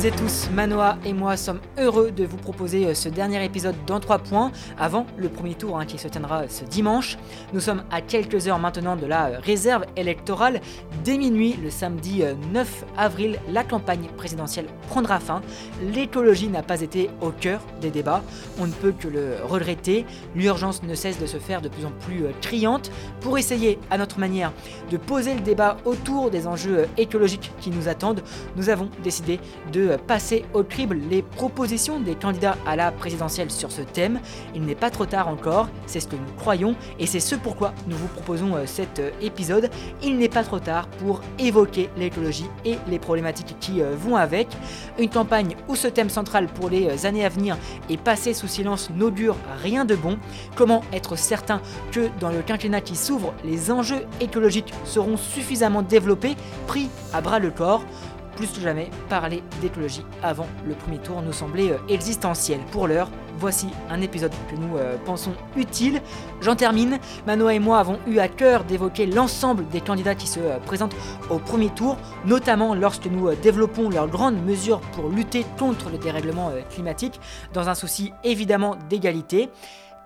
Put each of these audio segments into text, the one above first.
toutes et tous, Manoa et moi sommes heureux de vous proposer euh, ce dernier épisode dans 3 points, avant le premier tour hein, qui se tiendra ce dimanche. Nous sommes à quelques heures maintenant de la euh, réserve électorale. Dès minuit, le samedi 9 euh, avril, la campagne présidentielle prendra fin. L'écologie n'a pas été au cœur des débats, on ne peut que le regretter. L'urgence ne cesse de se faire de plus en plus criante. Pour essayer, à notre manière, de poser le débat autour des enjeux écologiques qui nous attendent, nous avons décidé de passer au crible les propositions des candidats à la présidentielle sur ce thème. Il n'est pas trop tard encore, c'est ce que nous croyons et c'est ce pourquoi nous vous proposons euh, cet euh, épisode. Il n'est pas trop tard pour évoquer l'écologie et les problématiques qui euh, vont avec. Une campagne où ce thème central pour les années à venir est passé sous silence n'augure rien de bon. Comment être certain que dans le quinquennat qui s'ouvre, les enjeux écologiques seront suffisamment développés, pris à bras le corps? Plus que jamais, parler d'écologie avant le premier tour nous semblait euh, existentiel. Pour l'heure, voici un épisode que nous euh, pensons utile. J'en termine. Manoa et moi avons eu à cœur d'évoquer l'ensemble des candidats qui se euh, présentent au premier tour, notamment lorsque nous développons leurs grandes mesures pour lutter contre le dérèglement climatique, dans un souci évidemment d'égalité.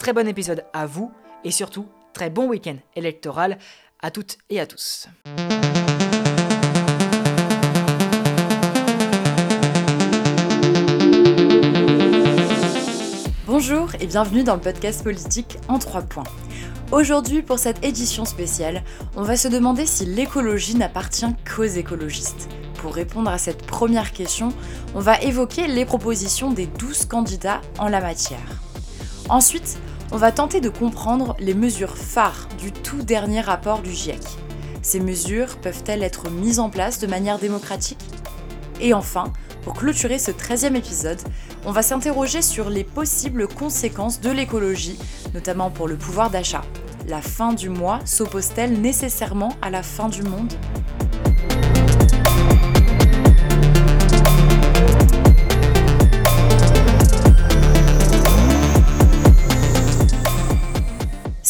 Très bon épisode à vous et surtout très bon week-end électoral à toutes et à tous. Bonjour et bienvenue dans le podcast politique en trois points. Aujourd'hui, pour cette édition spéciale, on va se demander si l'écologie n'appartient qu'aux écologistes. Pour répondre à cette première question, on va évoquer les propositions des 12 candidats en la matière. Ensuite, on va tenter de comprendre les mesures phares du tout dernier rapport du GIEC. Ces mesures peuvent-elles être mises en place de manière démocratique? Et enfin, pour clôturer ce 13e épisode, on va s'interroger sur les possibles conséquences de l'écologie, notamment pour le pouvoir d'achat. La fin du mois s'oppose-t-elle nécessairement à la fin du monde?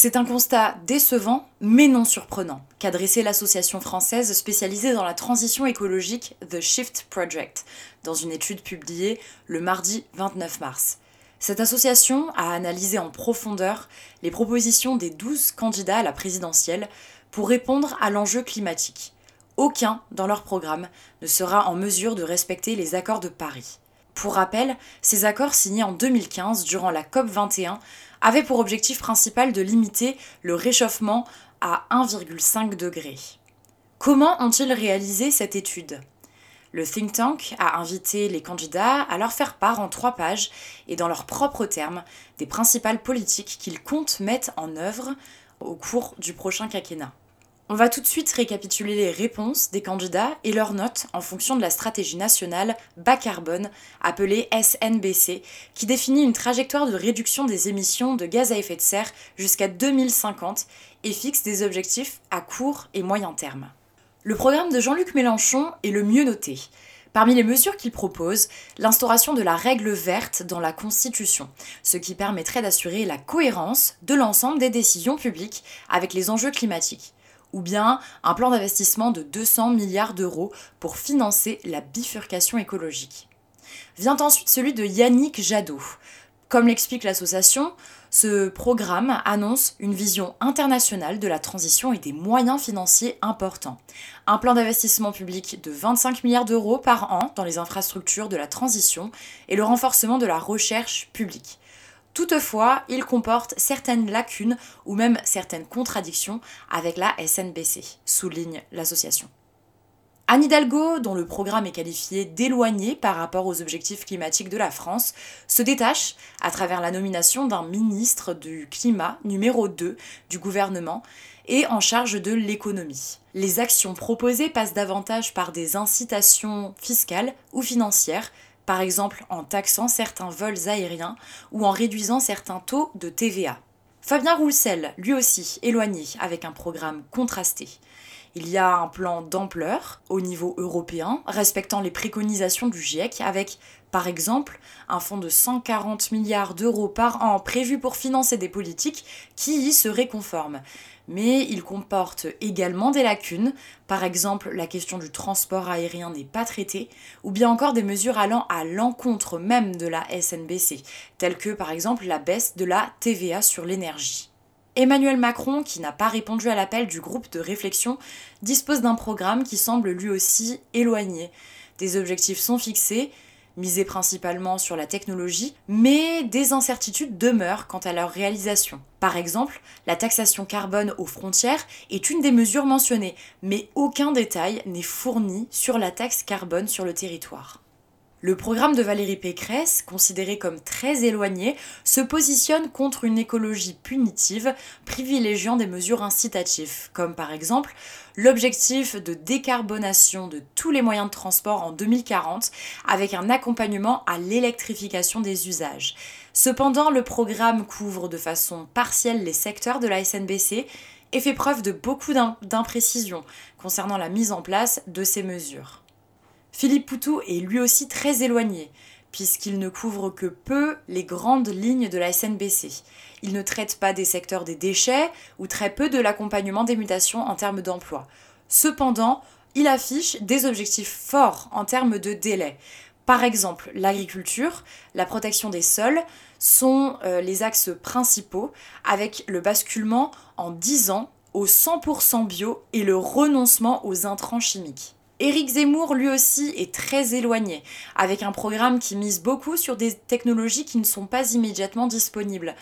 C'est un constat décevant, mais non surprenant, qu'a dressé l'association française spécialisée dans la transition écologique The Shift Project, dans une étude publiée le mardi 29 mars. Cette association a analysé en profondeur les propositions des 12 candidats à la présidentielle pour répondre à l'enjeu climatique. Aucun dans leur programme ne sera en mesure de respecter les accords de Paris. Pour rappel, ces accords signés en 2015 durant la COP 21 avaient pour objectif principal de limiter le réchauffement à 1,5 degré. Comment ont-ils réalisé cette étude? Le think tank a invité les candidats à leur faire part en trois pages et dans leurs propres termes des principales politiques qu'ils comptent mettre en œuvre au cours du prochain quinquennat. On va tout de suite récapituler les réponses des candidats et leurs notes en fonction de la stratégie nationale bas carbone, appelée SNBC, qui définit une trajectoire de réduction des émissions de gaz à effet de serre jusqu'à 2050 et fixe des objectifs à court et moyen terme. Le programme de Jean-Luc Mélenchon est le mieux noté. Parmi les mesures qu'il propose, l'instauration de la règle verte dans la Constitution, ce qui permettrait d'assurer la cohérence de l'ensemble des décisions publiques avec les enjeux climatiques ou bien un plan d'investissement de 200 milliards d'euros pour financer la bifurcation écologique. Vient ensuite celui de Yannick Jadot. Comme l'explique l'association, ce programme annonce une vision internationale de la transition et des moyens financiers importants. Un plan d'investissement public de 25 milliards d'euros par an dans les infrastructures de la transition et le renforcement de la recherche publique. Toutefois, il comporte certaines lacunes ou même certaines contradictions avec la SNBC, souligne l'association. Anne Hidalgo, dont le programme est qualifié d'éloigné par rapport aux objectifs climatiques de la France, se détache à travers la nomination d'un ministre du climat numéro 2 du gouvernement et en charge de l'économie. Les actions proposées passent davantage par des incitations fiscales ou financières par exemple en taxant certains vols aériens ou en réduisant certains taux de TVA. Fabien Roussel, lui aussi éloigné avec un programme contrasté. Il y a un plan d'ampleur au niveau européen, respectant les préconisations du GIEC, avec Par exemple, un fonds de 140 milliards d'euros par an prévu pour financer des politiques qui y seraient conformes mais il comporte également des lacunes, par exemple la question du transport aérien n'est pas traitée, ou bien encore des mesures allant à l'encontre même de la SNBC, telles que par exemple la baisse de la TVA sur l'énergie. Emmanuel Macron, qui n'a pas répondu à l'appel du groupe de réflexion, dispose d'un programme qui semble lui aussi éloigné. Des objectifs sont fixés, misés principalement sur la technologie, mais des incertitudes demeurent quant à leur réalisation. Par exemple, la taxation carbone aux frontières est une des mesures mentionnées, mais aucun détail n'est fourni sur la taxe carbone sur le territoire. Le programme de Valérie Pécresse, considéré comme très éloigné, se positionne contre une écologie punitive, privilégiant des mesures incitatives, comme par exemple l'objectif de décarbonation de tous les moyens de transport en 2040, avec un accompagnement à l'électrification des usages. Cependant, le programme couvre de façon partielle les secteurs de la SNBC et fait preuve de beaucoup d'imprécisions concernant la mise en place de ces mesures. Philippe Poutou est lui aussi très éloigné, puisqu'il ne couvre que peu les grandes lignes de la SNBC. Il ne traite pas des secteurs des déchets ou très peu de l'accompagnement des mutations en termes d'emploi. Cependant, il affiche des objectifs forts en termes de délai. Par exemple, l'agriculture, la protection des sols sont euh, les axes principaux avec le basculement en 10 ans au 100% bio et le renoncement aux intrants chimiques. Éric Zemmour, lui aussi, est très éloigné, avec un programme qui mise beaucoup sur des technologies qui ne sont pas immédiatement disponibles,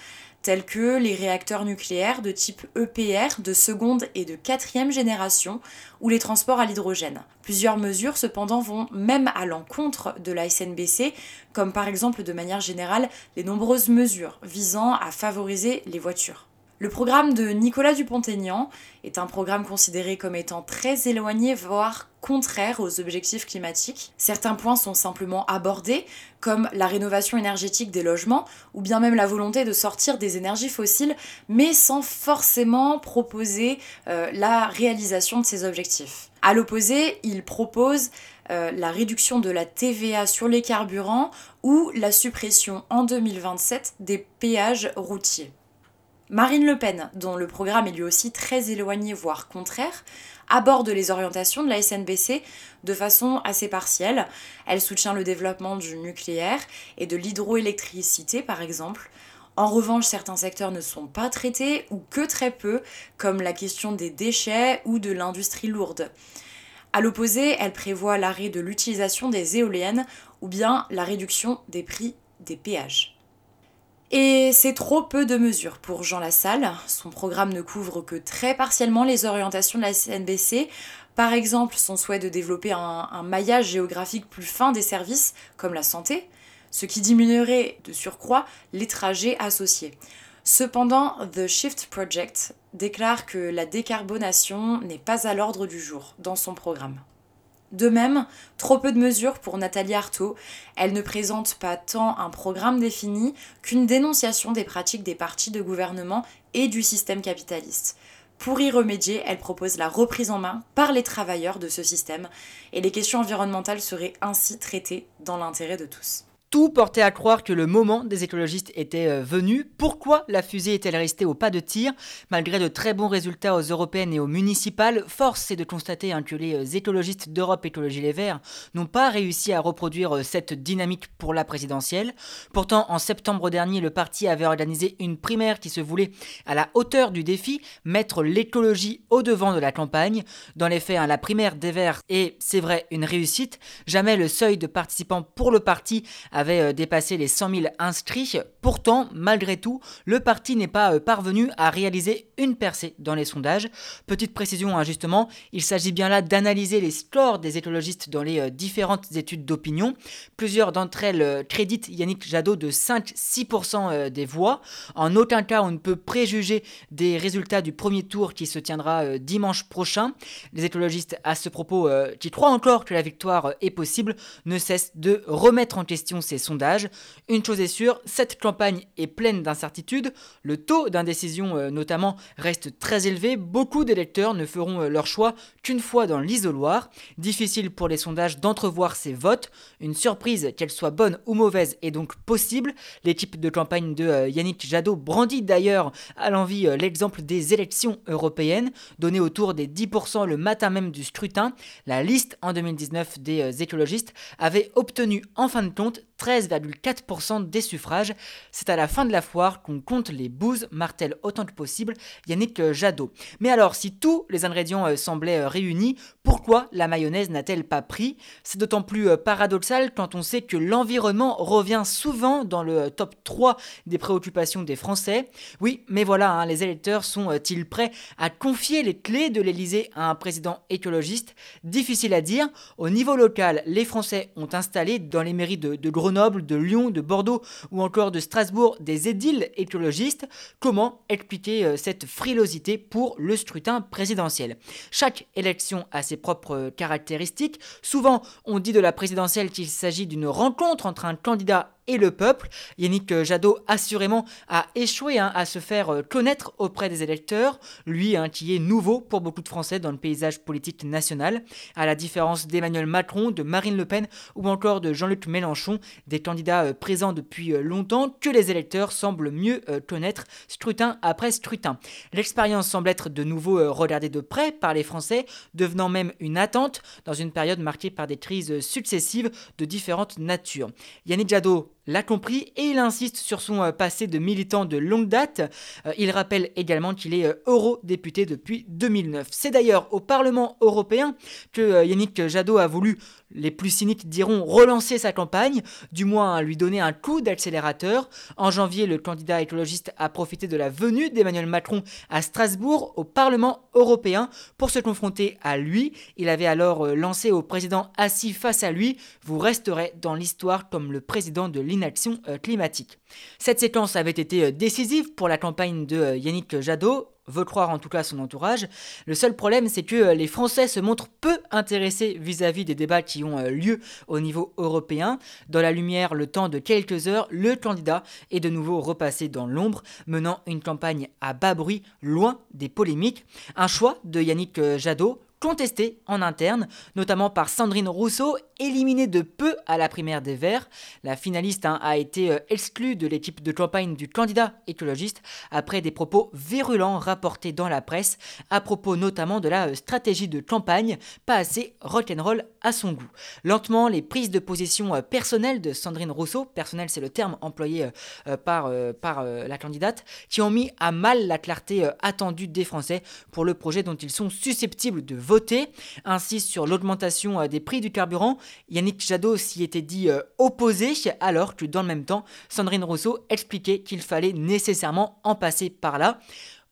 telles que les réacteurs nucléaires de type EPR de seconde et de quatrième génération, ou les transports à l'hydrogène. Plusieurs mesures, cependant, vont même à l'encontre de la SNBC, comme par exemple de manière générale les nombreuses mesures visant à favoriser les voitures. Le programme de Nicolas Dupont-Aignan est un programme considéré comme étant très éloigné, voire contraire aux objectifs climatiques. Certains points sont simplement abordés, comme la rénovation énergétique des logements, ou bien même la volonté de sortir des énergies fossiles, mais sans forcément proposer euh, la réalisation de ces objectifs. À l'opposé, il propose euh, la réduction de la TVA sur les carburants ou la suppression en 2027 des péages routiers. Marine Le Pen, dont le programme est lui aussi très éloigné, voire contraire, aborde les orientations de la SNBC de façon assez partielle. Elle soutient le développement du nucléaire et de l'hydroélectricité, par exemple. En revanche, certains secteurs ne sont pas traités ou que très peu, comme la question des déchets ou de l'industrie lourde. À l'opposé, elle prévoit l'arrêt de l'utilisation des éoliennes ou bien la réduction des prix des péages. Et c'est trop peu de mesures pour Jean Lassalle. Son programme ne couvre que très partiellement les orientations de la CNBC. Par exemple, son souhait de développer un, maillage géographique plus fin des services, comme la santé, ce qui diminuerait de surcroît les trajets associés. Cependant, The Shift Project déclare que la décarbonation n'est pas à l'ordre du jour dans son programme. De même, trop peu de mesures pour Nathalie Arthaud. Elle ne présente pas tant un programme défini qu'une dénonciation des pratiques des partis de gouvernement et du système capitaliste. Pour y remédier, elle propose la reprise en main par les travailleurs de ce système et les questions environnementales seraient ainsi traitées dans l'intérêt de tous. Tout portait à croire que le moment des écologistes était euh, venu. Pourquoi la fusée est-elle restée au pas de tir? Malgré de très bons résultats aux européennes et aux municipales, force est de constater hein, que les euh, écologistes d'Europe Écologie Les Verts n'ont pas réussi à reproduire euh, cette dynamique pour la présidentielle. Pourtant, en septembre dernier, le parti avait organisé une primaire qui se voulait à la hauteur du défi, mettre l'écologie au devant de la campagne. Dans les faits, hein, la primaire des Verts est, c'est vrai, une réussite. Jamais le seuil de participants pour le parti a avait euh, dépassé les 100 000 inscrits. Pourtant, malgré tout, le parti n'est pas euh, parvenu à réaliser une percée dans les sondages. Petite précision, hein, justement, il s'agit bien là d'analyser les scores des écologistes dans les euh, différentes études d'opinion. Plusieurs d'entre elles créditent Yannick Jadot de 5-6% des voix. En aucun cas, on ne peut préjuger des résultats du premier tour qui se tiendra dimanche prochain. Les écologistes, à ce propos, qui croient encore que la victoire est possible, ne cessent de remettre en question ces sondages. Une chose est sûre, cette campagne est pleine d'incertitudes. Le taux d'indécision euh, notamment reste très élevé. Beaucoup d'électeurs ne feront euh, leur choix qu'une fois dans l'isoloir. Difficile pour les sondages d'entrevoir ces votes. Une surprise, qu'elle soit bonne ou mauvaise, est donc possible. L'équipe de campagne de euh, Yannick Jadot brandit d'ailleurs à l'envie l'exemple des élections européennes, données autour des 10% le matin même du scrutin. La liste en 2019 des écologistes avait obtenu en fin de compte 13,4% des suffrages. C'est à la fin de la foire qu'on compte les bouses, martèle autant que possible Yannick Jadot. Mais alors, si tous les ingrédients euh, semblaient euh, réunis, pourquoi la mayonnaise n'a-t-elle pas pris? C'est d'autant plus euh, paradoxal quand on sait que l'environnement revient souvent dans le top 3 des préoccupations des Français. Oui, mais voilà, hein, les électeurs sont-ils prêts à confier les clés de l'Elysée à un président écologiste? Difficile à dire. Au niveau local, les Français ont installé dans les mairies de, de Grenoble, de Lyon, de Bordeaux ou encore de Strasbourg des édiles écologistes. Comment expliquer euh, cette frilosité pour le scrutin présidentiel? Chaque élection a ses propres euh, caractéristiques. Souvent, on dit de la présidentielle qu'il s'agit d'une rencontre entre un candidat et le peuple. Yannick Jadot, assurément, a échoué hein, à se faire euh, connaître auprès des électeurs, lui hein, qui est nouveau pour beaucoup de Français dans le paysage politique national, à la différence d'Emmanuel Macron, de Marine Le Pen ou encore de Jean-Luc Mélenchon, des candidats euh, présents depuis euh, longtemps que les électeurs semblent mieux connaître scrutin après scrutin. L'expérience semble être de nouveau regardée de près par les Français, devenant même une attente dans une période marquée par des crises successives de différentes natures. Yannick Jadot l'a compris et il insiste sur son euh, passé de militant de longue date. Euh, il rappelle également qu'il est euh, eurodéputé depuis 2009. C'est d'ailleurs au Parlement européen que Yannick Jadot a voulu les plus cyniques diront relancer sa campagne, du moins lui donner un coup d'accélérateur. En janvier, le candidat écologiste a profité de la venue d'Emmanuel Macron à Strasbourg au Parlement européen pour se confronter à lui. Il avait alors euh, lancé au président assis face à lui Vous resterez dans l'histoire comme le président de l'inaction euh, climatique. Cette séquence avait été euh, décisive pour la campagne de Yannick Jadot veut croire en tout cas son entourage. Le seul problème, c'est que euh, les Français se montrent peu intéressés vis-à-vis des débats qui ont euh, lieu au niveau européen. Dans la lumière, le temps de quelques heures, le candidat est de nouveau repassé dans l'ombre, menant une campagne à bas bruit, loin des polémiques. Un choix de Yannick euh, Jadot, contesté en interne, notamment par Sandrine Rousseau, éliminée de peu à la primaire des Verts. La finaliste hein, a été euh, exclue de l'équipe de campagne du candidat écologiste après des propos virulents rapportés dans la presse, à propos notamment de la euh, stratégie de campagne, pas assez rock'n'roll à son goût. Lentement, les prises de position euh, personnelles de Sandrine Rousseau, personnel c'est le terme employé par, par la candidate, qui ont mis à mal la clarté attendue des Français pour le projet dont ils sont susceptibles de voter voté, ainsi sur l'augmentation euh, des prix du carburant. Yannick Jadot s'y était dit euh, opposé, alors que dans le même temps, Sandrine Rousseau expliquait qu'il fallait nécessairement en passer par là.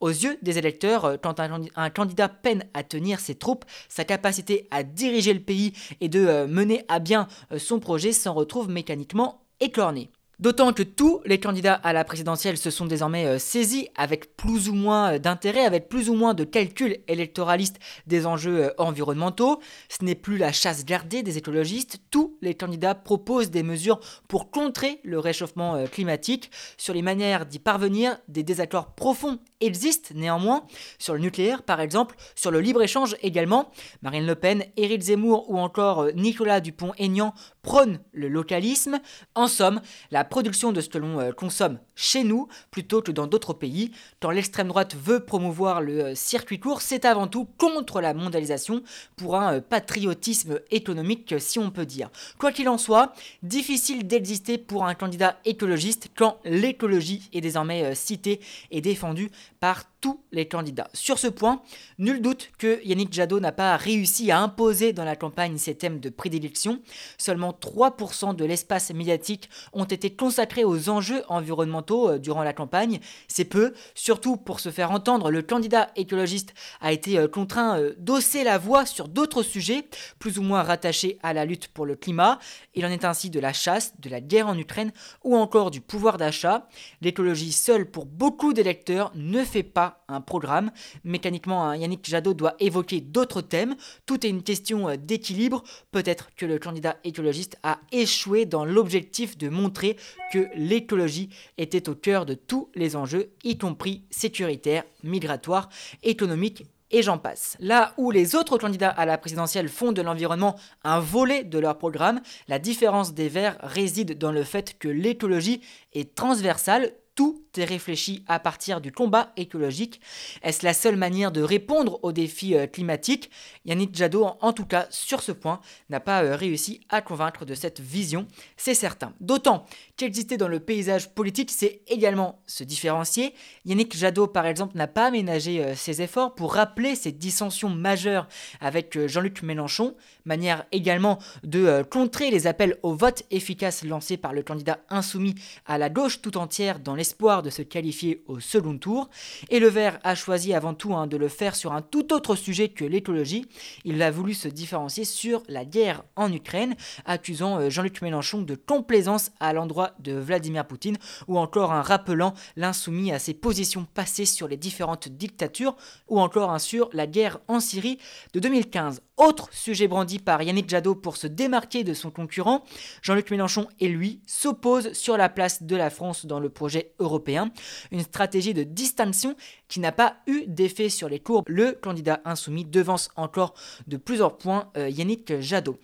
Aux yeux des électeurs, euh, quand un, candidat peine à tenir ses troupes, sa capacité à diriger le pays et de mener à bien son projet s'en retrouve mécaniquement écorné. D'autant que tous les candidats à la présidentielle se sont désormais euh, saisis avec plus ou moins euh, d'intérêt, avec plus ou moins de calcul électoraliste des enjeux euh, environnementaux. Ce n'est plus la chasse gardée des écologistes. Tous les candidats proposent des mesures pour contrer le réchauffement climatique. Sur les manières d'y parvenir, des désaccords profonds existent néanmoins. Sur le nucléaire, par exemple, sur le libre-échange également. Marine Le Pen, Éric Zemmour ou encore Nicolas Dupont-Aignan prônent le localisme. En somme, la production de ce que l'on euh, consomme chez nous plutôt que dans d'autres pays. Quand l'extrême droite veut promouvoir le euh, circuit court, c'est avant tout contre la mondialisation pour un euh, patriotisme économique, si on peut dire. Quoi qu'il en soit, difficile d'exister pour un candidat écologiste quand l'écologie est désormais citée et défendue par tous les candidats. Sur ce point, nul doute que Yannick Jadot n'a pas réussi à imposer dans la campagne ses thèmes de prédilection. Seulement 3% de l'espace médiatique ont été consacrés aux enjeux environnementaux euh, durant la campagne. C'est peu, surtout pour se faire entendre, le candidat écologiste a été euh, contraint euh, d'osser la voix sur d'autres sujets, plus ou moins rattachés à la lutte pour le climat. Il en est ainsi de la chasse, de la guerre en Ukraine ou encore du pouvoir d'achat. L'écologie seule pour beaucoup d'électeurs ne fait pas un programme. Mécaniquement, Yannick Jadot doit évoquer d'autres thèmes. Tout est une question euh, d'équilibre. Peut-être que le candidat écologiste a échoué dans l'objectif de montrer que l'écologie était au cœur de tous les enjeux, y compris sécuritaires, migratoires, économiques et j'en passe. Là où les autres candidats à la présidentielle font de l'environnement un volet de leur programme, la différence des Verts réside dans le fait que l'écologie est transversale, tout est réfléchi à partir du combat écologique. Est-ce la seule manière de répondre aux défis euh, climatiques? Yannick Jadot, en tout cas sur ce point, n'a pas euh, réussi à convaincre de cette vision, c'est certain. D'autant qu'exister dans le paysage politique, c'est également se différencier. Yannick Jadot, par exemple, n'a pas aménagé euh, ses efforts pour rappeler ces dissensions majeures avec Jean-Luc Mélenchon, manière également de contrer les appels au vote efficace lancés par le candidat insoumis à la gauche tout entière dans de se qualifier au second tour. Et le Vert a choisi avant tout hein, de le faire sur un tout autre sujet que l'écologie. Il a voulu se différencier sur la guerre en Ukraine, accusant euh, Jean-Luc Mélenchon de complaisance à l'endroit de Vladimir Poutine, ou encore en rappelant l'insoumis à ses positions passées sur les différentes dictatures, ou encore sur la guerre en Syrie de 2015. Autre sujet brandi par Yannick Jadot pour se démarquer de son concurrent, Jean-Luc Mélenchon et lui s'opposent sur la place de la France dans le projet européen, une stratégie de distinction qui n'a pas eu d'effet sur les courbes. Le candidat insoumis devance encore de plusieurs points euh, Yannick Jadot.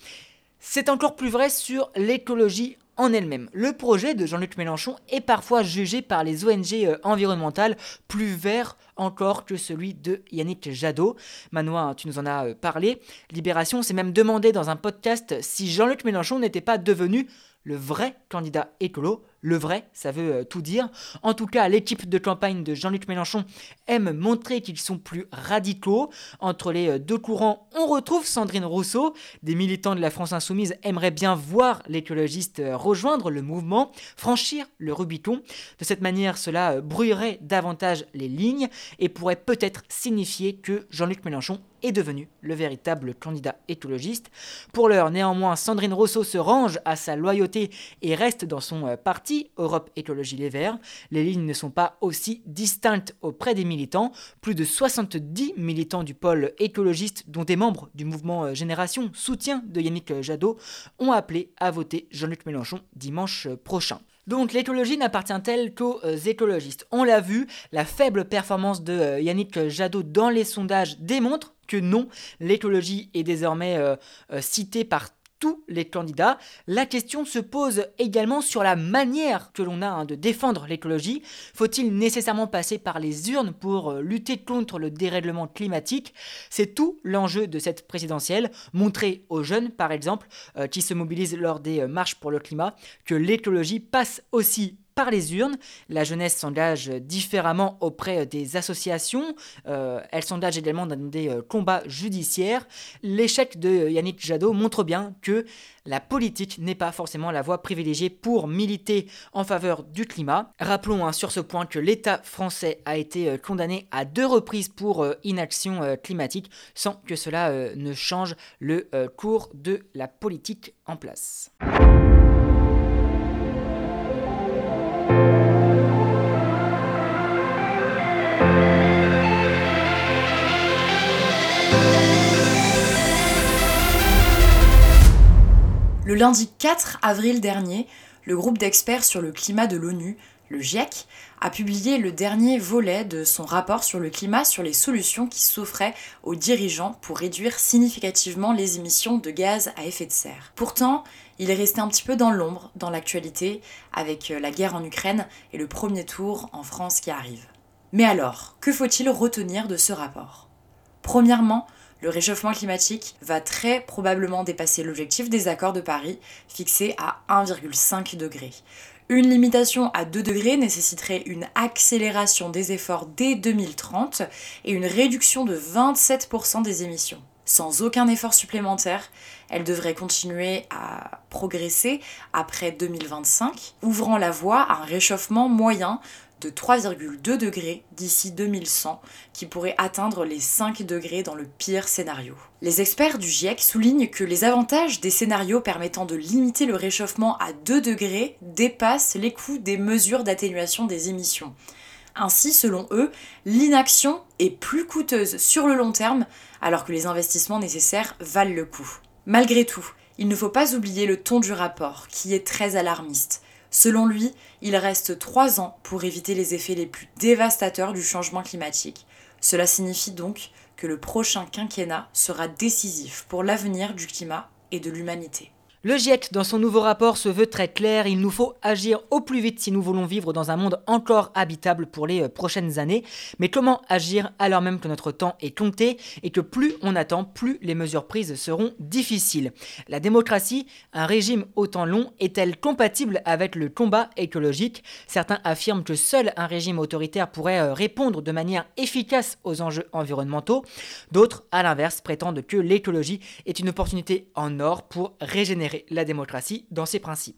C'est encore plus vrai sur l'écologie en elle-même. Le projet de Jean-Luc Mélenchon est parfois jugé par les ONG euh, environnementales plus vert encore que celui de Yannick Jadot. Manois, tu nous en as euh, parlé. Libération s'est même demandé dans un podcast si Jean-Luc Mélenchon n'était pas devenu le vrai candidat écolo. Le vrai, ça veut euh, tout dire. En tout cas, l'équipe de campagne de Jean-Luc Mélenchon aime montrer qu'ils sont plus radicaux. Entre les euh, deux courants, on retrouve Sandrine Rousseau. Des militants de la France insoumise aimeraient bien voir l'écologiste euh, rejoindre le mouvement, franchir le Rubicon. De cette manière, cela brouillerait davantage les lignes et pourrait peut-être signifier que Jean-Luc Mélenchon est devenu le véritable candidat écologiste. Pour l'heure, néanmoins, Sandrine Rousseau se range à sa loyauté et reste dans son euh, parti Europe Écologie Les Verts. Les lignes ne sont pas aussi distinctes auprès des militants. Plus de 70 militants du pôle écologiste, dont des membres du mouvement euh, Génération, soutien de Yannick Jadot, ont appelé à voter Jean-Luc Mélenchon dimanche euh, prochain. Donc l'écologie n'appartient-elle qu'aux écologistes On l'a vu, la faible performance de Yannick Jadot dans les sondages démontre que non, l'écologie est désormais euh, euh, citée par tous les candidats. La question se pose également sur la manière que l'on a hein, de défendre l'écologie. Faut-il nécessairement passer par les urnes pour euh, lutter contre le dérèglement climatique? C'est tout l'enjeu de cette présidentielle. Montrer aux jeunes, par exemple, qui se mobilisent lors des marches pour le climat, que l'écologie passe aussi par les urnes. La jeunesse s'engage différemment auprès des associations. Euh, elle s'engage également dans des euh, combats judiciaires. L'échec de Yannick Jadot montre bien que la politique n'est pas forcément la voie privilégiée pour militer en faveur du climat. Rappelons hein, sur ce point que l'État français a été euh, condamné à deux reprises pour inaction climatique sans que cela ne change le cours de la politique en place. Le lundi 4 avril dernier, le groupe d'experts sur le climat de l'ONU, le GIEC, a publié le dernier volet de son rapport sur le climat sur les solutions qui s'offraient aux dirigeants pour réduire significativement les émissions de gaz à effet de serre. Pourtant, il est resté un petit peu dans l'ombre dans l'actualité avec la guerre en Ukraine et le premier tour en France qui arrive. Mais alors, que faut-il retenir de ce rapport? Premièrement, le réchauffement climatique va très probablement dépasser l'objectif des accords de Paris fixé à 1,5 degré. Une limitation à 2 degrés nécessiterait une accélération des efforts dès 2030 et une réduction de 27% des émissions. Sans aucun effort supplémentaire, elle devrait continuer à progresser après 2025, ouvrant la voie à un réchauffement moyen de 3,2 degrés d'ici 2100, qui pourrait atteindre les 5 degrés dans le pire scénario. Les experts du GIEC soulignent que les avantages des scénarios permettant de limiter le réchauffement à 2 degrés dépassent les coûts des mesures d'atténuation des émissions. Ainsi, selon eux, l'inaction est plus coûteuse sur le long terme alors que les investissements nécessaires valent le coup. Malgré tout, il ne faut pas oublier le ton du rapport, qui est très alarmiste. Selon lui, il reste trois ans pour éviter les effets les plus dévastateurs du changement climatique. Cela signifie donc que le prochain quinquennat sera décisif pour l'avenir du climat et de l'humanité. Le GIEC, dans son nouveau rapport, se veut très clair. Il nous faut agir au plus vite si nous voulons vivre dans un monde encore habitable pour les euh, prochaines années. Mais comment agir alors même que notre temps est compté et que plus on attend, plus les mesures prises seront difficiles? La démocratie, un régime autant long, est-elle compatible avec le combat écologique? Certains affirment que seul un régime autoritaire pourrait euh, répondre de manière efficace aux enjeux environnementaux. D'autres, à l'inverse, prétendent que l'écologie est une opportunité en or pour régénérer la démocratie dans ses principes.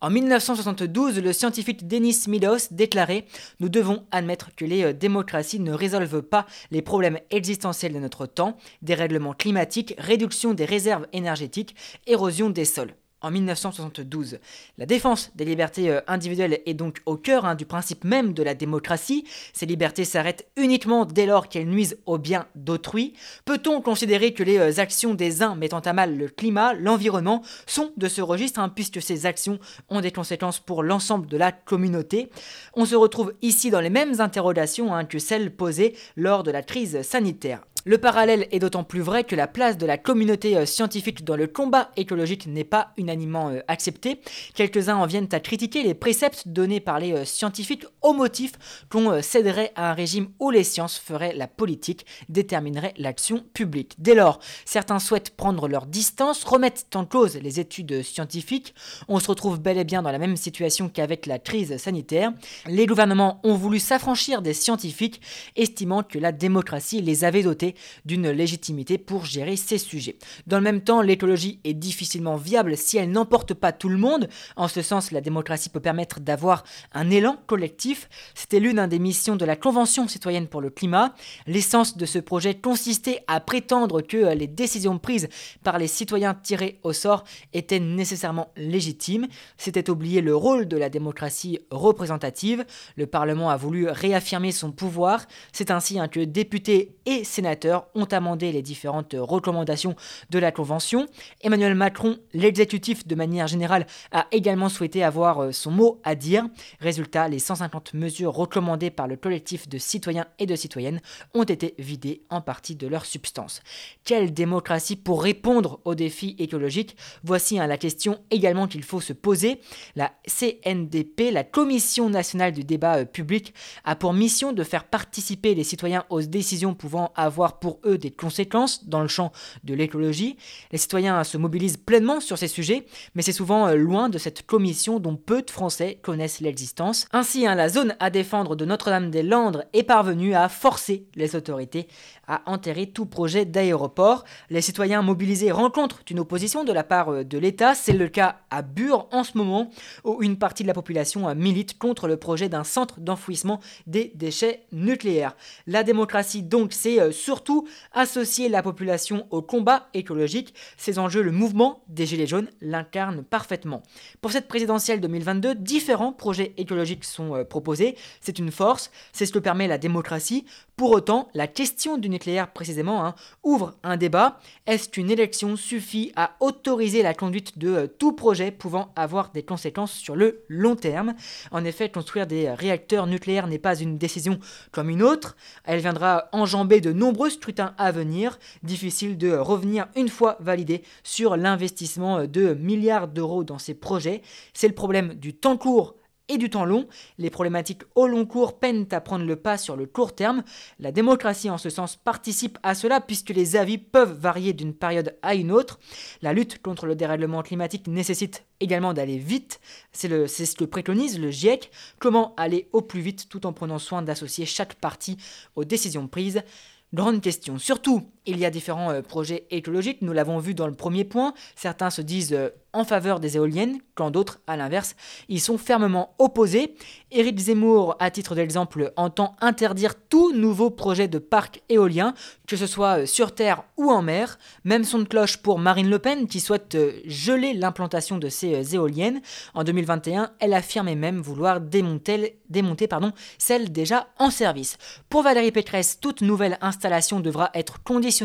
En 1972, le scientifique Denis Meadows déclarait Nous devons admettre que les euh, démocraties ne résolvent pas les problèmes existentiels de notre temps, dérèglement climatique, réduction des réserves énergétiques, érosion des sols en 1972. La défense des libertés euh, individuelles est donc au cœur hein, du principe même de la démocratie. Ces libertés s'arrêtent uniquement dès lors qu'elles nuisent au bien d'autrui. Peut-on considérer que les euh, actions des uns mettant à mal le climat, l'environnement, sont de ce registre, hein, puisque ces actions ont des conséquences pour l'ensemble de la communauté? On se retrouve ici dans les mêmes interrogations hein, que celles posées lors de la crise sanitaire. Le parallèle est d'autant plus vrai que la place de la communauté euh, scientifique dans le combat écologique n'est pas unanimement euh, acceptée. Quelques-uns en viennent à critiquer les préceptes donnés par les euh, scientifiques au motif qu'on céderait à un régime où les sciences feraient la politique, détermineraient l'action publique. Dès lors, certains souhaitent prendre leur distance, remettent en cause les études scientifiques. On se retrouve bel et bien dans la même situation qu'avec la crise sanitaire. Les gouvernements ont voulu s'affranchir des scientifiques, estimant que la démocratie les avait dotés d'une légitimité pour gérer ces sujets. Dans le même temps, l'écologie est difficilement viable si elle n'emporte pas tout le monde. En ce sens, la démocratie peut permettre d'avoir un élan collectif. C'était l'une des missions de la Convention citoyenne pour le climat. L'essence de ce projet consistait à prétendre que les décisions prises par les citoyens tirés au sort étaient nécessairement légitimes. C'était oublier le rôle de la démocratie représentative. Le Parlement a voulu réaffirmer son pouvoir. C'est ainsi que députés et sénateurs ont amendé les différentes recommandations de la Convention. Emmanuel Macron, l'exécutif de manière générale, a également souhaité avoir euh, son mot à dire. Résultat, les 150 mesures recommandées par le collectif de citoyens et de citoyennes ont été vidées en partie de leur substance. Quelle démocratie pour répondre aux défis écologiques? Voici hein, la question également qu'il faut se poser. La CNDP, la Commission nationale du débat euh, public, a pour mission de faire participer les citoyens aux décisions pouvant avoir pour eux des conséquences dans le champ de l'écologie. Les citoyens se mobilisent pleinement sur ces sujets, mais c'est souvent euh, loin de cette commission dont peu de Français connaissent l'existence. Ainsi, hein, la zone à défendre de Notre-Dame-des-Landes est parvenue à forcer les autorités à enterrer tout projet d'aéroport. Les citoyens mobilisés rencontrent une opposition de la part euh, de l'État. C'est le cas à Bure en ce moment, où une partie de la population euh, milite contre le projet d'un centre d'enfouissement des déchets nucléaires. La démocratie, donc, c'est surtout associer la population au combat écologique. Ces enjeux, le mouvement des Gilets jaunes l'incarne parfaitement. Pour cette présidentielle 2022, différents projets écologiques sont euh, proposés. C'est une force, c'est ce que permet la démocratie. Pour autant, la question du nucléaire précisément hein, ouvre un débat. Est-ce qu'une élection suffit à autoriser la conduite de euh, tout projet pouvant avoir des conséquences sur le long terme? En effet, construire des réacteurs nucléaires n'est pas une décision comme une autre. Elle viendra enjamber de nombreux scrutin à venir. Difficile de revenir une fois validé sur l'investissement de milliards d'euros dans ces projets. C'est le problème du temps court et du temps long. Les problématiques au long cours peinent à prendre le pas sur le court terme. La démocratie en ce sens participe à cela puisque les avis peuvent varier d'une période à une autre. La lutte contre le dérèglement climatique nécessite également d'aller vite. C'est ce que préconise le GIEC. Comment aller au plus vite tout en prenant soin d'associer chaque partie aux décisions prises? Grande question. Surtout, Il y a différents euh, projets écologiques, nous l'avons vu dans le premier point. Certains se disent euh, en faveur des éoliennes, quand d'autres, à l'inverse, y sont fermement opposés. Éric Zemmour, à titre d'exemple, entend interdire tout nouveau projet de parc éolien, que ce soit euh, sur terre ou en mer. Même son de cloche pour Marine Le Pen, qui souhaite geler l'implantation de ces éoliennes. En 2021, elle affirmait même vouloir démonter, celles déjà en service. Pour Valérie Pécresse, toute nouvelle installation devra être conditionnée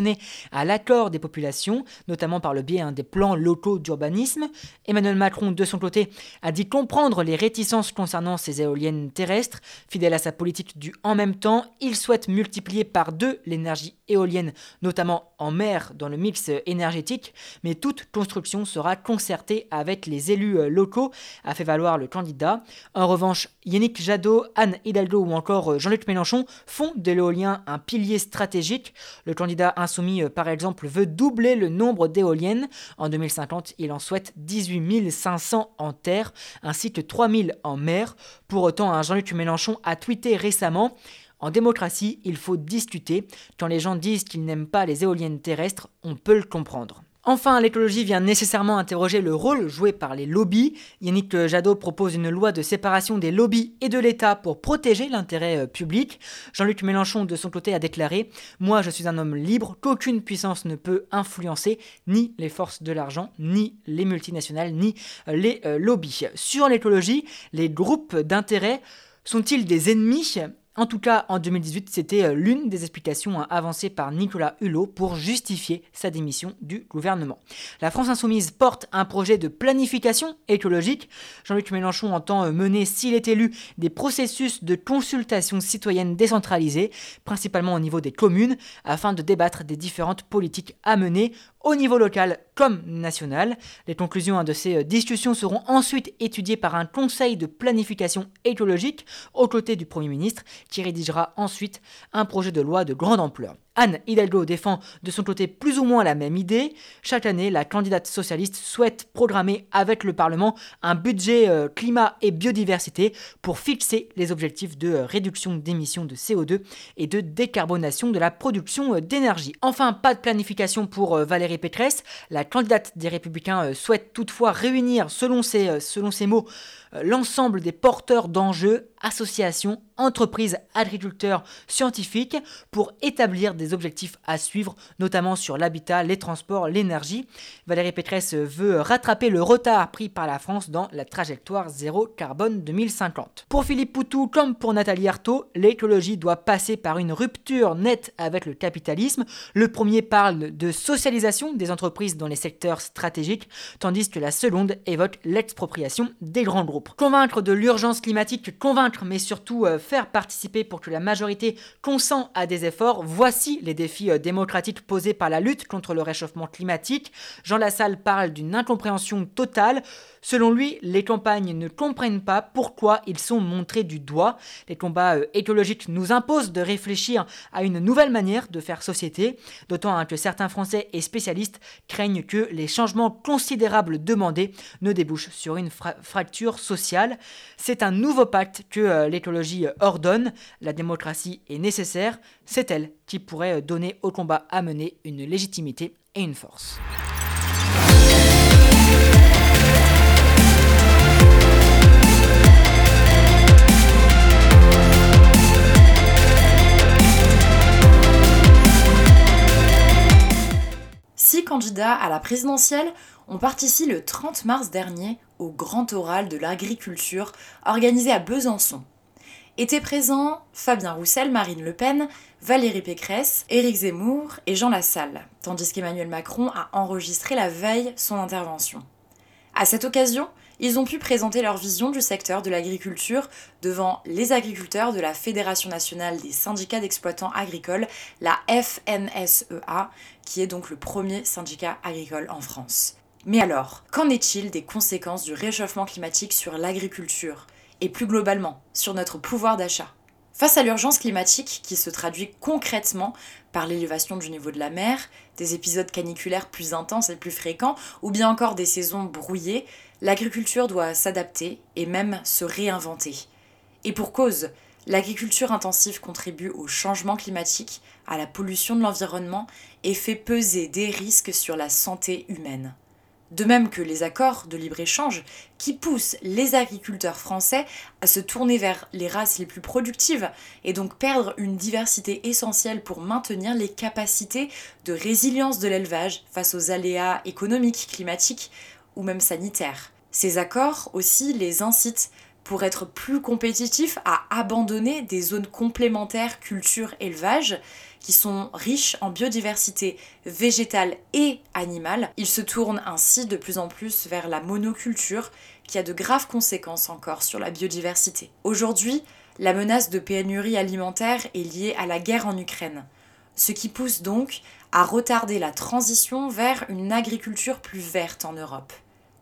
à l'accord des populations, notamment par le biais hein, des plans locaux d'urbanisme. Emmanuel Macron, de son côté, a dit comprendre les réticences concernant ces éoliennes terrestres. Fidèle à sa politique du en même temps, il souhaite multiplier par deux l'énergie éolienne, notamment en mer dans le mix énergétique, mais toute construction sera concertée avec les élus euh, locaux, a fait valoir le candidat. En revanche, Yannick Jadot, Anne Hidalgo ou encore euh, Jean-Luc Mélenchon font de l'éolien un pilier stratégique. Le candidat insoumis, euh, par exemple, veut doubler le nombre d'éoliennes. En 2050, il en souhaite 18 500 en terre, ainsi que 3 000 en mer. Pour autant, un Jean-Luc Mélenchon a tweeté récemment en démocratie, il faut discuter. Quand les gens disent qu'ils n'aiment pas les éoliennes terrestres, on peut le comprendre. Enfin, l'écologie vient nécessairement interroger le rôle joué par les lobbies. Yannick Jadot propose une loi de séparation des lobbies et de l'État pour protéger l'intérêt euh, public. Jean-Luc Mélenchon, de son côté, a déclaré Moi, je suis un homme libre, qu'aucune puissance ne peut influencer ni les forces de l'argent, ni les multinationales, ni euh, les euh, lobbies. Sur l'écologie, les groupes d'intérêt sont-ils des ennemis? En tout cas, en 2018, c'était euh, l'une des explications hein, avancées par Nicolas Hulot pour justifier sa démission du gouvernement. La France insoumise porte un projet de planification écologique. Jean-Luc Mélenchon entend euh, mener, s'il est élu, des processus de consultation citoyenne décentralisés, principalement au niveau des communes, afin de débattre des différentes politiques à mener au niveau local comme national. Les conclusions hein, de ces euh, discussions seront ensuite étudiées par un conseil de planification écologique aux côtés du Premier ministre qui rédigera ensuite un projet de loi de grande ampleur. Anne Hidalgo défend de son côté plus ou moins la même idée. Chaque année, la candidate socialiste souhaite programmer avec le Parlement un budget euh, climat et biodiversité pour fixer les objectifs de euh, réduction d'émissions de CO2 et de décarbonation de la production euh, d'énergie. Enfin, pas de planification pour Valérie Pécresse. La candidate des Républicains souhaite toutefois réunir, selon ses, selon ses mots, l'ensemble des porteurs d'enjeux, associations, entreprises, agriculteurs, scientifiques, pour établir des objectifs à suivre, notamment sur l'habitat, les transports, l'énergie. Valérie Pécresse veut rattraper le retard pris par la France dans la trajectoire zéro carbone 2050. Pour Philippe Poutou, comme pour Nathalie Arthaud, l'écologie doit passer par une rupture nette avec le capitalisme. Le premier parle de socialisation des entreprises dans les secteurs stratégiques, tandis que la seconde évoque l'expropriation des grands groupes. Convaincre de l'urgence climatique, convaincre mais surtout euh, faire participer pour que la majorité consent à des efforts, voici les défis euh, démocratiques posés par la lutte contre le réchauffement climatique. Jean Lassalle parle d'une incompréhension totale. Selon lui, les campagnes ne comprennent pas pourquoi ils sont montrés du doigt. Les combats euh, écologiques nous imposent de réfléchir à une nouvelle manière de faire société, d'autant hein, que certains Français et spécialistes craignent que les changements considérables demandés ne débouchent sur une fracture sociale. C'est un nouveau pacte que euh, l'écologie ordonne. La démocratie est nécessaire. C'est elle qui pourrait donner au combat à mener une légitimité et une force. Candidats à la présidentielle ont participé le 30 mars dernier au grand oral de l'agriculture organisé à Besançon. Étaient présents Fabien Roussel, Marine Le Pen, Valérie Pécresse, Éric Zemmour et Jean Lassalle, tandis qu'Emmanuel Macron a enregistré la veille son intervention. À cette occasion, ils ont pu présenter leur vision du secteur de l'agriculture devant les agriculteurs de la Fédération nationale des syndicats d'exploitants agricoles, la FNSEA, qui est donc le premier syndicat agricole en France. Mais alors, qu'en est-il des conséquences du réchauffement climatique sur l'agriculture? Et plus globalement sur notre pouvoir d'achat? Face à l'urgence climatique qui se traduit concrètement par l'élévation du niveau de la mer, des épisodes caniculaires plus intenses et plus fréquents, ou bien encore des saisons brouillées, l'agriculture doit s'adapter et même se réinventer. Et pour cause, L'agriculture intensive contribue au changement climatique, à la pollution de l'environnement et fait peser des risques sur la santé humaine. De même que les accords de libre-échange qui poussent les agriculteurs français à se tourner vers les races les plus productives et donc perdre une diversité essentielle pour maintenir les capacités de résilience de l'élevage face aux aléas économiques, climatiques ou même sanitaires. Ces accords aussi les incitent pour être plus compétitifs à abandonner des zones complémentaires culture-élevage qui sont riches en biodiversité végétale et animale. Ils se tournent ainsi de plus en plus vers la monoculture qui a de graves conséquences encore sur la biodiversité. Aujourd'hui, la menace de pénurie alimentaire est liée à la guerre en Ukraine, ce qui pousse donc à retarder la transition vers une agriculture plus verte en Europe.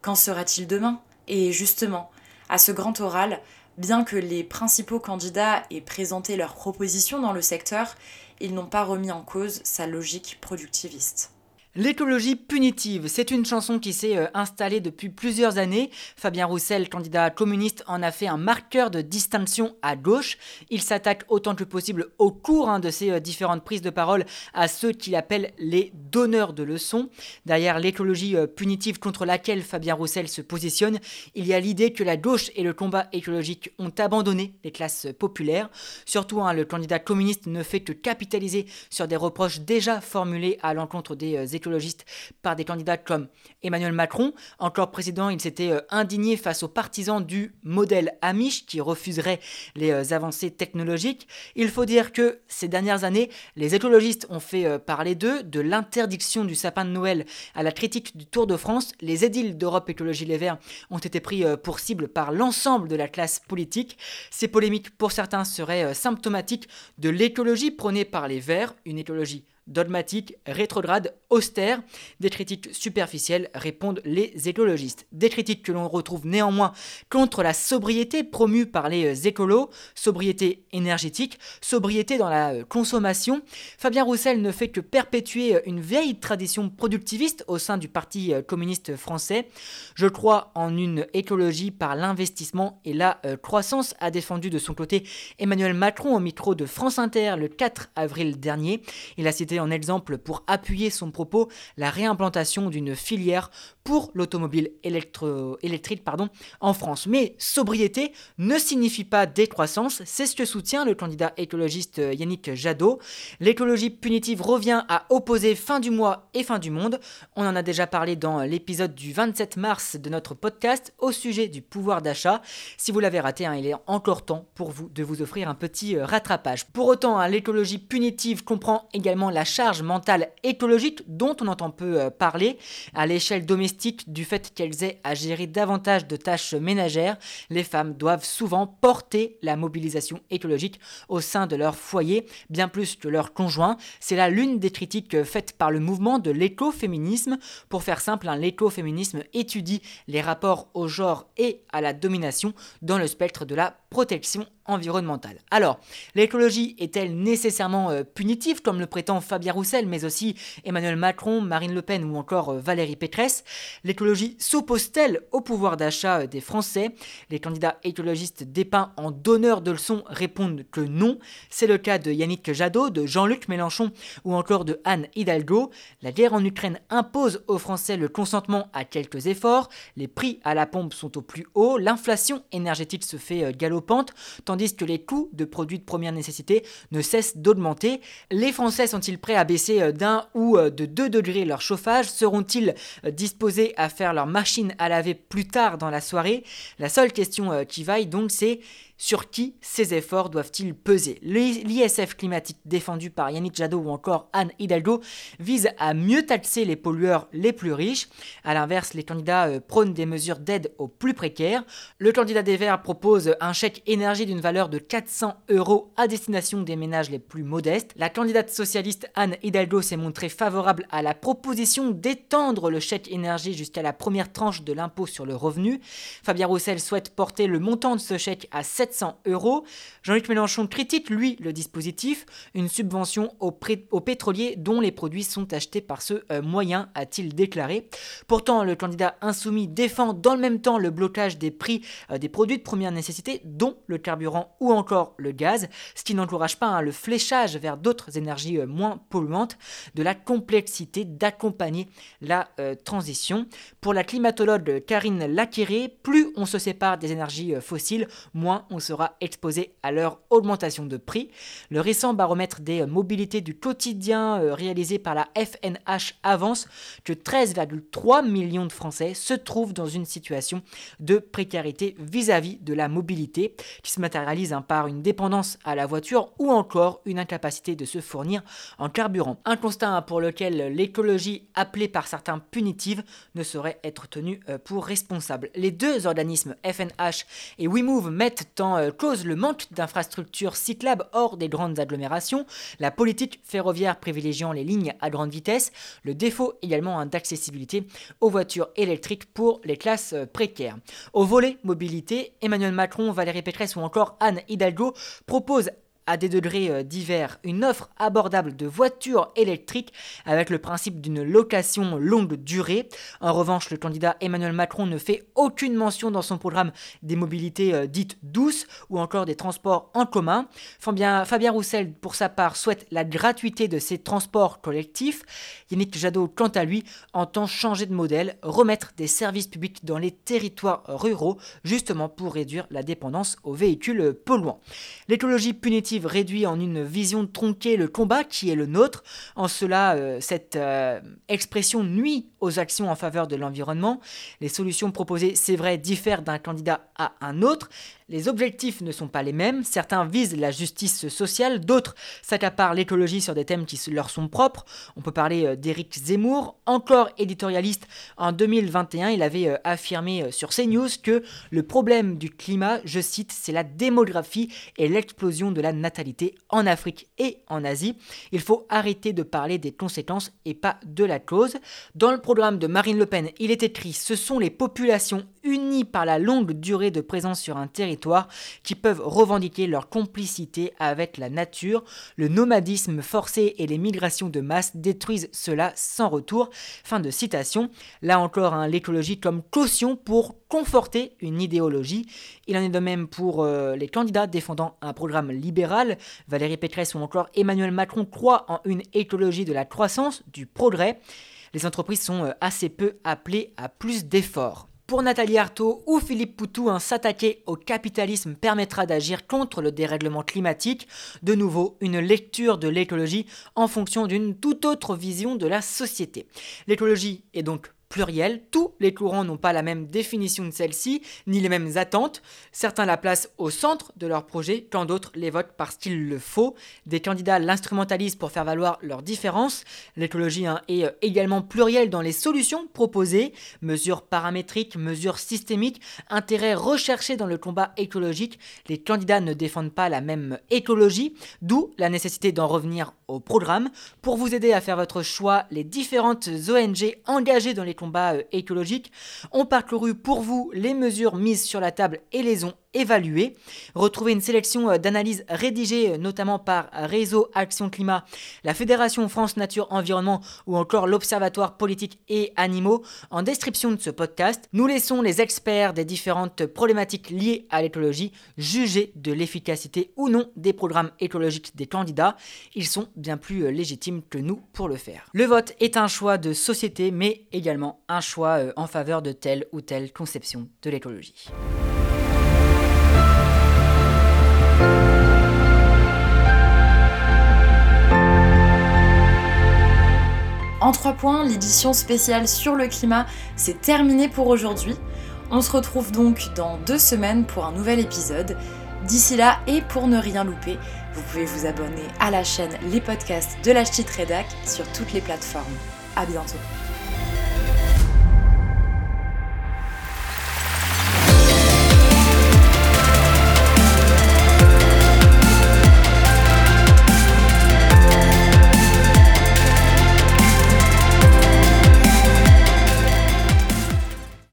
Qu'en sera-t-il demain? Et justement, à ce grand oral, bien que les principaux candidats aient présenté leurs propositions dans le secteur, ils n'ont pas remis en cause sa logique productiviste. L'écologie punitive, c'est une chanson qui s'est euh, installée depuis plusieurs années. Fabien Roussel, candidat communiste, en a fait un marqueur de distinction à gauche. Il s'attaque autant que possible au cours hein, de ses euh, différentes prises de parole à ceux qu'il appelle les donneurs de leçons. Derrière l'écologie euh, punitive contre laquelle Fabien Roussel se positionne, il y a l'idée que la gauche et le combat écologique ont abandonné les classes populaires. Surtout, hein, le candidat communiste ne fait que capitaliser sur des reproches déjà formulés à l'encontre des écologistes par des candidats comme Emmanuel Macron. Encore président, il s'était euh, indigné face aux partisans du modèle Amish qui refuserait les euh, avancées technologiques. Il faut dire que ces dernières années, les écologistes ont fait euh, parler d'eux, de l'interdiction du sapin de Noël à la critique du Tour de France. Les édiles d'Europe Écologie Les Verts ont été pris pour cible par l'ensemble de la classe politique. Ces polémiques, pour certains, seraient symptomatiques de l'écologie prônée par les Verts, une écologie dogmatique, rétrograde, austère. Des critiques superficielles répondent les écologistes. Des critiques que l'on retrouve néanmoins contre la sobriété promue par les euh, écolos, sobriété énergétique, sobriété dans la euh, consommation. Fabien Roussel ne fait que perpétuer euh, une vieille tradition productiviste au sein du Parti communiste français. Je crois en une écologie par l'investissement et la croissance, a défendu de son côté Emmanuel Macron au micro de France Inter le 4 avril dernier. Il a cité en exemple pour appuyer son propos la réimplantation d'une filière pour l'automobile électrique pardon, en France. Mais sobriété ne signifie pas décroissance, c'est ce que soutient le candidat écologiste Yannick Jadot. L'écologie punitive revient à opposer fin du mois et fin du monde. On en a déjà parlé dans l'épisode du 27 mars de notre podcast au sujet du pouvoir d'achat. Si vous l'avez raté, hein, il est encore temps pour vous de vous offrir un petit euh, rattrapage. Pour autant, hein, l'écologie punitive comprend également la charge mentale écologique dont on entend peu euh, parler à l'échelle domestique du fait qu'elles aient à gérer davantage de tâches ménagères. Les femmes doivent souvent porter la mobilisation écologique au sein de leur foyer, bien plus que leurs conjoints. C'est là l'une des critiques faites par le mouvement de l'écoféminisme. Pour faire simple, hein, l'écoféminisme étudie les rapports au genre et à la domination dans le spectre de la protection Alors, l'écologie est-elle nécessairement euh, punitive, comme le prétend Fabien Roussel, mais aussi Emmanuel Macron, Marine Le Pen ou encore euh, Valérie Pécresse? L'écologie s'oppose-t-elle au pouvoir d'achat euh, des Français? Les candidats écologistes dépeints en donneurs de leçons répondent que non. C'est le cas de Yannick Jadot, de Jean-Luc Mélenchon ou encore de Anne Hidalgo. La guerre en Ukraine impose aux Français le consentement à quelques efforts. Les prix à la pompe sont au plus haut. L'inflation énergétique se fait galopante, tandis que les coûts de produits de première nécessité ne cessent d'augmenter. Les Français sont-ils prêts à baisser euh, d'un ou euh, de 2 degrés leur chauffage? Seront-ils euh, disposés à faire leur machine à laver plus tard dans la soirée? La seule question qui vaille donc c'est sur qui ces efforts doivent-ils peser? L'ISF climatique défendu par Yannick Jadot ou encore Anne Hidalgo vise à mieux taxer les pollueurs les plus riches. A l'inverse, les candidats euh, prônent des mesures d'aide aux plus précaires. Le candidat des Verts propose un chèque énergie d'une valeur de 400 euros à destination des ménages les plus modestes. La candidate socialiste Anne Hidalgo s'est montrée favorable à la proposition d'étendre le chèque énergie jusqu'à la première tranche de l'impôt sur le revenu. Fabien Roussel souhaite porter le montant de ce chèque à 7 700 euros. Jean-Luc Mélenchon critique, lui, le dispositif, une subvention aux, pétroliers dont les produits sont achetés par ce euh, moyen, a-t-il déclaré. Pourtant, le candidat insoumis défend dans le même temps le blocage des prix euh, des produits de première nécessité, dont le carburant ou encore le gaz, ce qui n'encourage pas hein, le fléchage vers d'autres énergies euh, moins polluantes, de la complexité d'accompagner la transition. Pour la climatologue Karine Laquéré, plus on se sépare des énergies fossiles, moins on sera exposé à leur augmentation de prix. Le récent baromètre des mobilités du quotidien euh, réalisé par la FNH avance que 13,3 millions de Français se trouvent dans une situation de précarité vis-à-vis de la mobilité qui se matérialise hein, par une dépendance à la voiture ou encore une incapacité de se fournir en carburant. Un constat hein, pour lequel l'écologie appelée par certains punitive ne saurait être tenue euh, pour responsable. Les deux organismes FNH et WeMove mettent en euh, cause le manque d'infrastructures cyclables hors des grandes agglomérations, la politique ferroviaire privilégiant les lignes à grande vitesse, le défaut également d'accessibilité aux voitures électriques pour les classes euh, précaires. Au volet mobilité, Emmanuel Macron, Valérie Pécresse ou encore Anne Hidalgo proposent à des degrés euh, divers une offre abordable de voitures électriques avec le principe d'une location longue durée. En revanche, le candidat Emmanuel Macron ne fait aucune mention dans son programme des mobilités euh, dites douces ou encore des transports en commun. Fabien, Fabien Roussel, pour sa part, souhaite la gratuité de ces transports collectifs. Yannick Jadot, quant à lui, entend changer de modèle, remettre des services publics dans les territoires ruraux, justement pour réduire la dépendance aux véhicules polluants. L'écologie punitive réduit en une vision tronquée le combat qui est le nôtre. En cela, euh, cette euh, expression nuit aux actions en faveur de l'environnement. Les solutions proposées, c'est vrai, diffèrent d'un candidat à un autre. Les objectifs ne sont pas les mêmes, certains visent la justice sociale, d'autres s'accaparent l'écologie sur des thèmes qui leur sont propres. On peut parler euh, d'Éric Zemmour, encore éditorialiste en 2021, il avait euh, affirmé euh, sur CNews que le problème du climat, je cite, c'est la démographie et l'explosion de la natalité en Afrique et en Asie. Il faut arrêter de parler des conséquences et pas de la cause. Dans le programme de Marine Le Pen, il est écrit ce sont les populations unies par la longue durée de présence sur un territoire qui peuvent revendiquer leur complicité avec la nature. Le nomadisme forcé et les migrations de masse détruisent cela sans retour. Fin de citation. Là encore, hein, l'écologie comme caution pour conforter une idéologie. Il en est de même pour euh, les candidats défendant un programme libéral. Valérie Pécresse ou encore Emmanuel Macron croient en une écologie de la croissance, du progrès. Les entreprises sont euh, assez peu appelées à plus d'efforts. Pour Nathalie Arthaud ou Philippe Poutou, s'attaquer au capitalisme permettra d'agir contre le dérèglement climatique. De nouveau, une lecture de l'écologie en fonction d'une toute autre vision de la société. L'écologie est donc pluriel. Tous les courants n'ont pas la même définition de celle-ci, ni les mêmes attentes. Certains la placent au centre de leur projet, quand d'autres les votent parce qu'il le faut. Des candidats l'instrumentalisent pour faire valoir leurs différences. L'écologie hein, est euh, également plurielle dans les solutions proposées, mesures paramétriques, mesures systémiques, intérêts recherchés dans le combat écologique. Les candidats ne défendent pas la même écologie, d'où la nécessité d'en revenir au programme. Pour vous aider à faire votre choix, les différentes ONG engagées dans les combats euh, écologiques ont parcouru pour vous les mesures mises sur la table et les ont évaluer. Retrouvez une sélection euh, d'analyses rédigées euh, notamment par Réseau Action Climat, la Fédération France Nature Environnement ou encore l'Observatoire Politique et Animaux en description de ce podcast. Nous laissons les experts des différentes problématiques liées à l'écologie juger de l'efficacité ou non des programmes écologiques des candidats. Ils sont bien plus légitimes que nous pour le faire. Le vote est un choix de société mais également un choix en faveur de telle ou telle conception de l'écologie. En trois points, l'édition spéciale sur le climat, c'est terminé pour aujourd'hui. On se retrouve donc dans deux semaines pour un nouvel épisode. D'ici là, et pour ne rien louper, vous pouvez vous abonner à la chaîne Les Podcasts de la Redac sur toutes les plateformes. A bientôt